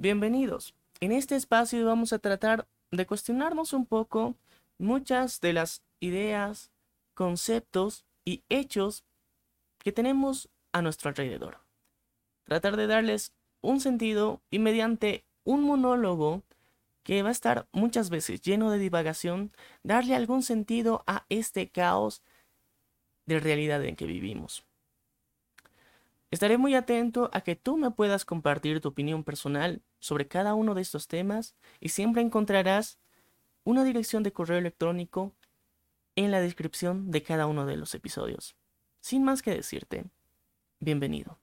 Bienvenidos. En este espacio vamos a tratar de cuestionarnos un poco muchas de las ideas, conceptos y hechos que tenemos a nuestro alrededor. Tratar de darles un sentido y mediante un monólogo que va a estar muchas veces lleno de divagación, darle algún sentido a este caos de realidad en que vivimos. Estaré muy atento a que tú me puedas compartir tu opinión personal sobre cada uno de estos temas y siempre encontrarás una dirección de correo electrónico en la descripción de cada uno de los episodios. Sin más que decirte, bienvenido.